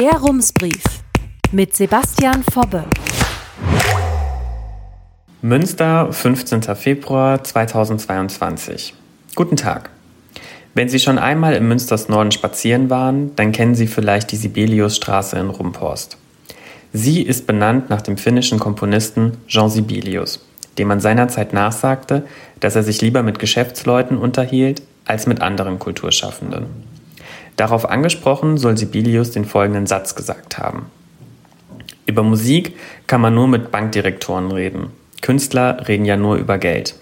Der Rumsbrief mit Sebastian Fobbe. Münster, 15. Februar 2022. Guten Tag. Wenn Sie schon einmal im Münsters Norden spazieren waren, dann kennen Sie vielleicht die Sibeliusstraße in Rumphorst. Sie ist benannt nach dem finnischen Komponisten Jean Sibelius, dem man seinerzeit nachsagte, dass er sich lieber mit Geschäftsleuten unterhielt als mit anderen Kulturschaffenden. Darauf angesprochen soll Sibelius den folgenden Satz gesagt haben. Über Musik kann man nur mit Bankdirektoren reden. Künstler reden ja nur über Geld.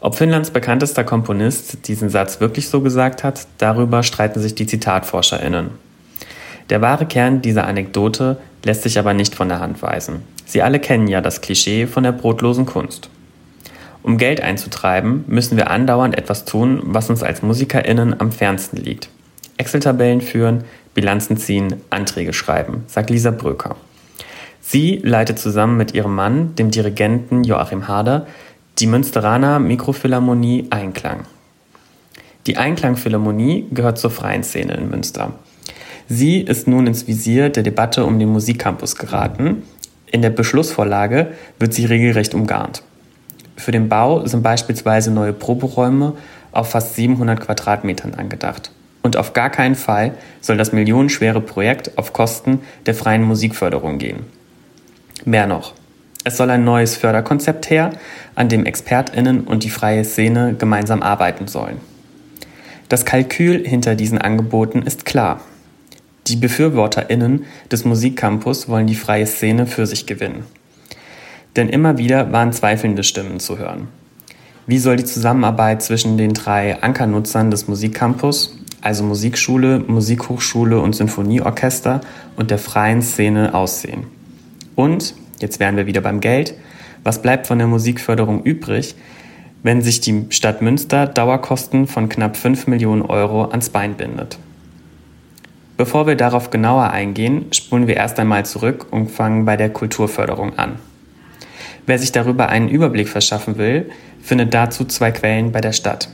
Ob Finnlands bekanntester Komponist diesen Satz wirklich so gesagt hat, darüber streiten sich die ZitatforscherInnen. Der wahre Kern dieser Anekdote lässt sich aber nicht von der Hand weisen. Sie alle kennen ja das Klischee von der brotlosen Kunst. Um Geld einzutreiben, müssen wir andauernd etwas tun, was uns als MusikerInnen am fernsten liegt. Excel-Tabellen führen, Bilanzen ziehen, Anträge schreiben, sagt Lisa Bröker. Sie leitet zusammen mit ihrem Mann, dem Dirigenten Joachim Harder, die Münsteraner Mikrophilharmonie Einklang. Die Einklang-Philharmonie gehört zur freien Szene in Münster. Sie ist nun ins Visier der Debatte um den Musikcampus geraten. In der Beschlussvorlage wird sie regelrecht umgarnt. Für den Bau sind beispielsweise neue Proberäume auf fast 700 Quadratmetern angedacht. Und auf gar keinen Fall soll das millionenschwere Projekt auf Kosten der freien Musikförderung gehen. Mehr noch. Es soll ein neues Förderkonzept her, an dem ExpertInnen und die freie Szene gemeinsam arbeiten sollen. Das Kalkül hinter diesen Angeboten ist klar. Die BefürworterInnen des Musikcampus wollen die freie Szene für sich gewinnen. Denn immer wieder waren zweifelnde Stimmen zu hören. Wie soll die Zusammenarbeit zwischen den drei Ankernutzern des Musikcampus, also Musikschule, Musikhochschule und Sinfonieorchester und der freien Szene aussehen? Und, jetzt wären wir wieder beim Geld, was bleibt von der Musikförderung übrig, wenn sich die Stadt Münster Dauerkosten von knapp 5 Millionen Euro ans Bein bindet? Bevor wir darauf genauer eingehen, spulen wir erst einmal zurück und fangen bei der Kulturförderung an. Wer sich darüber einen Überblick verschaffen will, findet dazu zwei Quellen bei der Stadt.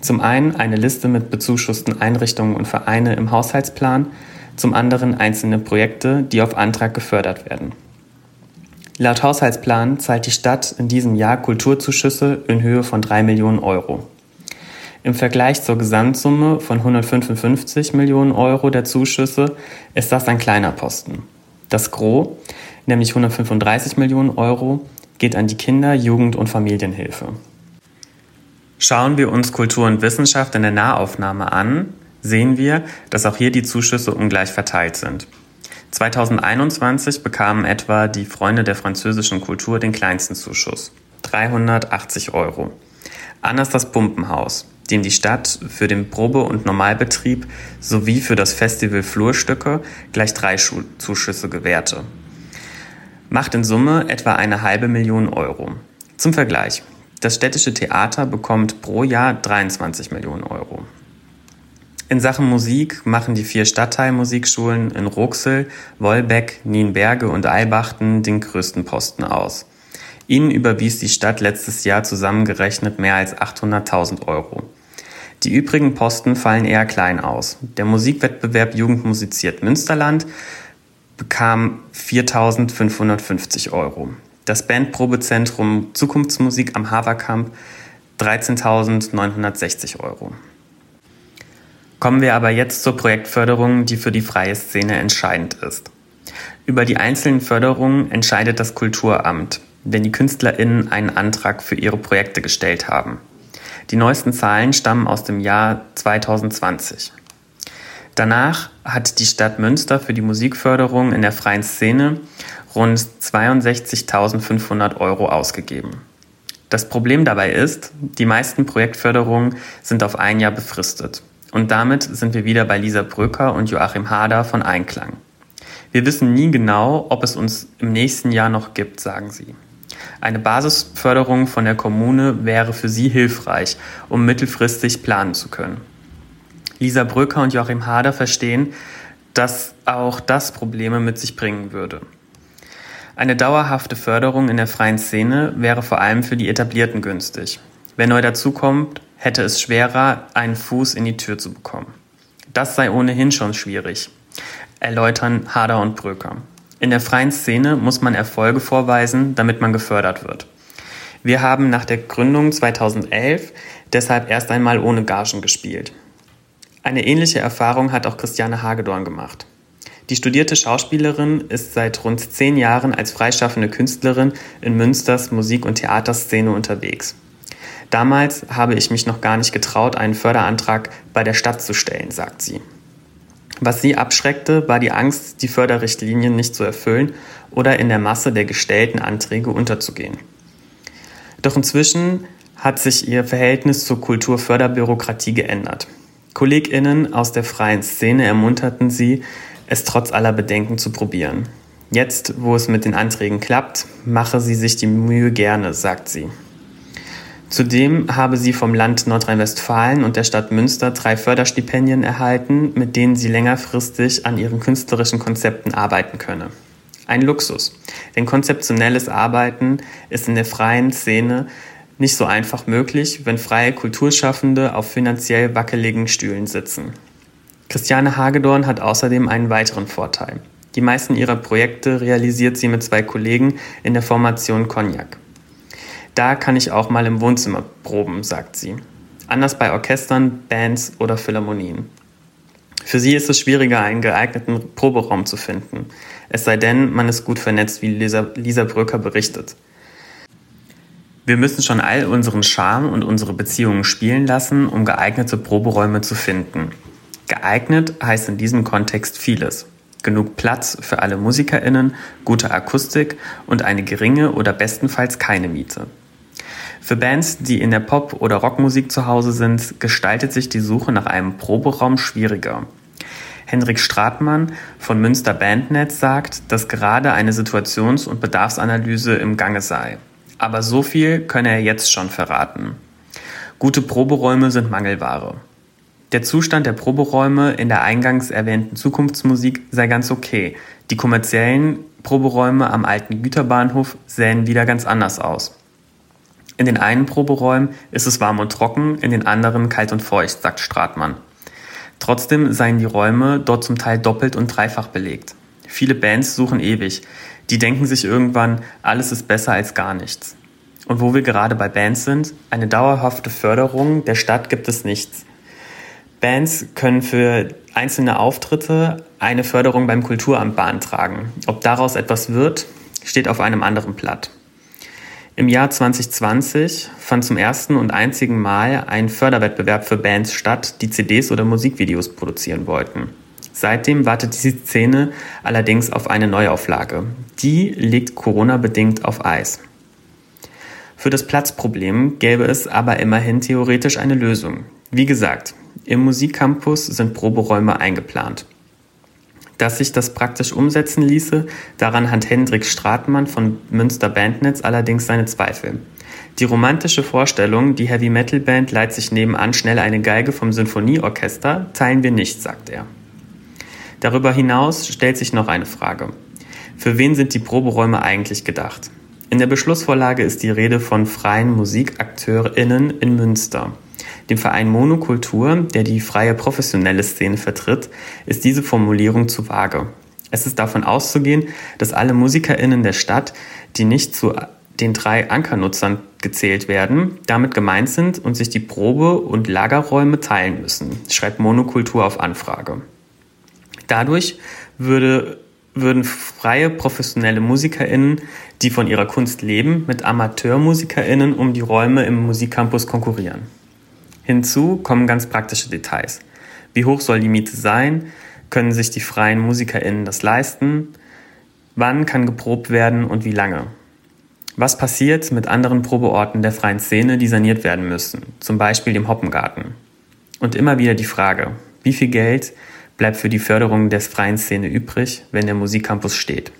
Zum einen eine Liste mit bezuschussten Einrichtungen und Vereine im Haushaltsplan, zum anderen einzelne Projekte, die auf Antrag gefördert werden. Laut Haushaltsplan zahlt die Stadt in diesem Jahr Kulturzuschüsse in Höhe von 3 Millionen Euro. Im Vergleich zur Gesamtsumme von 155 Millionen Euro der Zuschüsse ist das ein kleiner Posten. Das Gros, nämlich 135 Millionen Euro, geht an die Kinder-, Jugend- und Familienhilfe. Schauen wir uns Kultur und Wissenschaft in der Nahaufnahme an, sehen wir, dass auch hier die Zuschüsse ungleich verteilt sind. 2021 bekamen etwa die Freunde der französischen Kultur den kleinsten Zuschuss, 380 Euro. Anders das Pumpenhaus, dem die Stadt für den Probe- und Normalbetrieb sowie für das Festival Flurstücke gleich drei Zuschüsse gewährte, macht in Summe etwa eine halbe Million Euro. Zum Vergleich. Das städtische Theater bekommt pro Jahr 23 Millionen Euro. In Sachen Musik machen die vier Stadtteilmusikschulen in Ruxel, Wolbeck, Nienberge und Eilbachten den größten Posten aus. Ihnen überwies die Stadt letztes Jahr zusammengerechnet mehr als 800.000 Euro. Die übrigen Posten fallen eher klein aus. Der Musikwettbewerb Jugend musiziert Münsterland bekam 4.550 Euro. Das Bandprobezentrum Zukunftsmusik am Haverkamp 13.960 Euro. Kommen wir aber jetzt zur Projektförderung, die für die freie Szene entscheidend ist. Über die einzelnen Förderungen entscheidet das Kulturamt, wenn die KünstlerInnen einen Antrag für ihre Projekte gestellt haben. Die neuesten Zahlen stammen aus dem Jahr 2020. Danach hat die Stadt Münster für die Musikförderung in der freien Szene rund 62.500 Euro ausgegeben. Das Problem dabei ist, die meisten Projektförderungen sind auf ein Jahr befristet. Und damit sind wir wieder bei Lisa Bröcker und Joachim Hader von Einklang. Wir wissen nie genau, ob es uns im nächsten Jahr noch gibt, sagen sie. Eine Basisförderung von der Kommune wäre für sie hilfreich, um mittelfristig planen zu können. Lisa Bröcker und Joachim Hader verstehen, dass auch das Probleme mit sich bringen würde. Eine dauerhafte Förderung in der freien Szene wäre vor allem für die Etablierten günstig. Wer neu dazukommt, hätte es schwerer, einen Fuß in die Tür zu bekommen. Das sei ohnehin schon schwierig. Erläutern Hader und Bröker. In der freien Szene muss man Erfolge vorweisen, damit man gefördert wird. Wir haben nach der Gründung 2011 deshalb erst einmal ohne Gagen gespielt. Eine ähnliche Erfahrung hat auch Christiane Hagedorn gemacht. Die studierte Schauspielerin ist seit rund zehn Jahren als freischaffende Künstlerin in Münsters Musik- und Theaterszene unterwegs. Damals habe ich mich noch gar nicht getraut, einen Förderantrag bei der Stadt zu stellen, sagt sie. Was sie abschreckte, war die Angst, die Förderrichtlinien nicht zu erfüllen oder in der Masse der gestellten Anträge unterzugehen. Doch inzwischen hat sich ihr Verhältnis zur Kulturförderbürokratie geändert. KollegInnen aus der freien Szene ermunterten sie, es trotz aller Bedenken zu probieren. Jetzt, wo es mit den Anträgen klappt, mache sie sich die Mühe gerne, sagt sie. Zudem habe sie vom Land Nordrhein-Westfalen und der Stadt Münster drei Förderstipendien erhalten, mit denen sie längerfristig an ihren künstlerischen Konzepten arbeiten könne. Ein Luxus, denn konzeptionelles Arbeiten ist in der freien Szene nicht so einfach möglich, wenn freie Kulturschaffende auf finanziell wackeligen Stühlen sitzen. Christiane Hagedorn hat außerdem einen weiteren Vorteil. Die meisten ihrer Projekte realisiert sie mit zwei Kollegen in der Formation Cognac. Da kann ich auch mal im Wohnzimmer proben, sagt sie. Anders bei Orchestern, Bands oder Philharmonien. Für sie ist es schwieriger, einen geeigneten Proberaum zu finden. Es sei denn, man ist gut vernetzt, wie Lisa, Lisa Bröcker berichtet. Wir müssen schon all unseren Charme und unsere Beziehungen spielen lassen, um geeignete Proberäume zu finden. Geeignet heißt in diesem Kontext vieles. Genug Platz für alle MusikerInnen, gute Akustik und eine geringe oder bestenfalls keine Miete. Für Bands, die in der Pop- oder Rockmusik zu Hause sind, gestaltet sich die Suche nach einem Proberaum schwieriger. Henrik Stratmann von Münster Bandnetz sagt, dass gerade eine Situations- und Bedarfsanalyse im Gange sei. Aber so viel könne er jetzt schon verraten. Gute Proberäume sind Mangelware. Der Zustand der Proberäume in der eingangs erwähnten Zukunftsmusik sei ganz okay. Die kommerziellen Proberäume am alten Güterbahnhof sähen wieder ganz anders aus. In den einen Proberäumen ist es warm und trocken, in den anderen kalt und feucht, sagt Stratmann. Trotzdem seien die Räume dort zum Teil doppelt und dreifach belegt. Viele Bands suchen ewig. Die denken sich irgendwann, alles ist besser als gar nichts. Und wo wir gerade bei Bands sind, eine dauerhafte Förderung der Stadt gibt es nichts. Bands können für einzelne Auftritte eine Förderung beim Kulturamt beantragen. Ob daraus etwas wird, steht auf einem anderen Blatt. Im Jahr 2020 fand zum ersten und einzigen Mal ein Förderwettbewerb für Bands statt, die CDs oder Musikvideos produzieren wollten. Seitdem wartet die Szene allerdings auf eine Neuauflage. Die liegt Corona-bedingt auf Eis. Für das Platzproblem gäbe es aber immerhin theoretisch eine Lösung. Wie gesagt, im Musikcampus sind Proberäume eingeplant. Dass sich das praktisch umsetzen ließe, daran hat Hendrik Stratmann von Münster Bandnetz allerdings seine Zweifel. Die romantische Vorstellung, die Heavy Metal Band leiht sich nebenan schnell eine Geige vom Sinfonieorchester, teilen wir nicht, sagt er. Darüber hinaus stellt sich noch eine Frage. Für wen sind die Proberäume eigentlich gedacht? In der Beschlussvorlage ist die Rede von freien MusikakteurInnen in Münster. Dem Verein Monokultur, der die freie professionelle Szene vertritt, ist diese Formulierung zu vage. Es ist davon auszugehen, dass alle MusikerInnen der Stadt, die nicht zu den drei Ankernutzern gezählt werden, damit gemeint sind und sich die Probe- und Lagerräume teilen müssen, schreibt Monokultur auf Anfrage. Dadurch würde, würden freie professionelle MusikerInnen, die von ihrer Kunst leben, mit AmateurmusikerInnen um die Räume im Musikcampus konkurrieren. Hinzu kommen ganz praktische Details. Wie hoch soll die Miete sein? Können sich die freien MusikerInnen das leisten? Wann kann geprobt werden und wie lange? Was passiert mit anderen Probeorten der freien Szene, die saniert werden müssen, zum Beispiel dem Hoppengarten? Und immer wieder die Frage, wie viel Geld bleibt für die Förderung der freien Szene übrig, wenn der Musikcampus steht?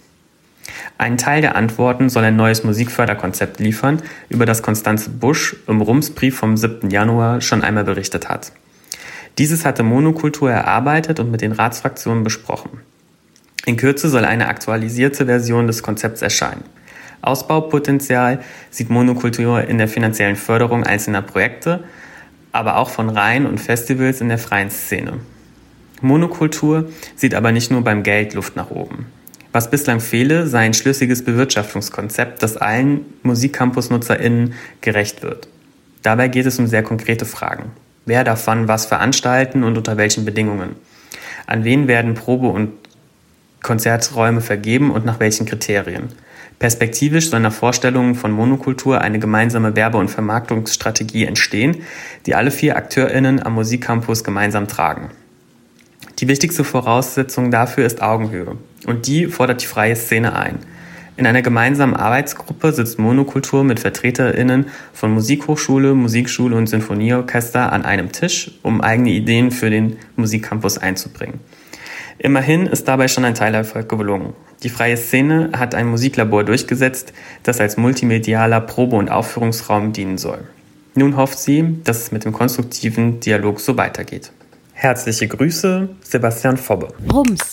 Einen Teil der Antworten soll ein neues Musikförderkonzept liefern, über das Konstanze Busch im Rumsbrief vom 7. Januar schon einmal berichtet hat. Dieses hatte Monokultur erarbeitet und mit den Ratsfraktionen besprochen. In Kürze soll eine aktualisierte Version des Konzepts erscheinen. Ausbaupotenzial sieht Monokultur in der finanziellen Förderung einzelner Projekte, aber auch von Reihen und Festivals in der freien Szene. Monokultur sieht aber nicht nur beim Geld Luft nach oben. Was bislang fehle, sei ein schlüssiges Bewirtschaftungskonzept, das allen Musikcampus-NutzerInnen gerecht wird. Dabei geht es um sehr konkrete Fragen. Wer darf wann was veranstalten und unter welchen Bedingungen? An wen werden Probe- und Konzerträume vergeben und nach welchen Kriterien? Perspektivisch soll nach Vorstellungen von Monokultur eine gemeinsame Werbe- und Vermarktungsstrategie entstehen, die alle vier AkteurInnen am Musikcampus gemeinsam tragen. Die wichtigste Voraussetzung dafür ist Augenhöhe. Und die fordert die freie Szene ein. In einer gemeinsamen Arbeitsgruppe sitzt Monokultur mit VertreterInnen von Musikhochschule, Musikschule und Sinfonieorchester an einem Tisch, um eigene Ideen für den Musikcampus einzubringen. Immerhin ist dabei schon ein Teilerfolg gelungen. Die freie Szene hat ein Musiklabor durchgesetzt, das als multimedialer Probe- und Aufführungsraum dienen soll. Nun hofft sie, dass es mit dem konstruktiven Dialog so weitergeht. Herzliche Grüße, Sebastian Fobbe. Rums,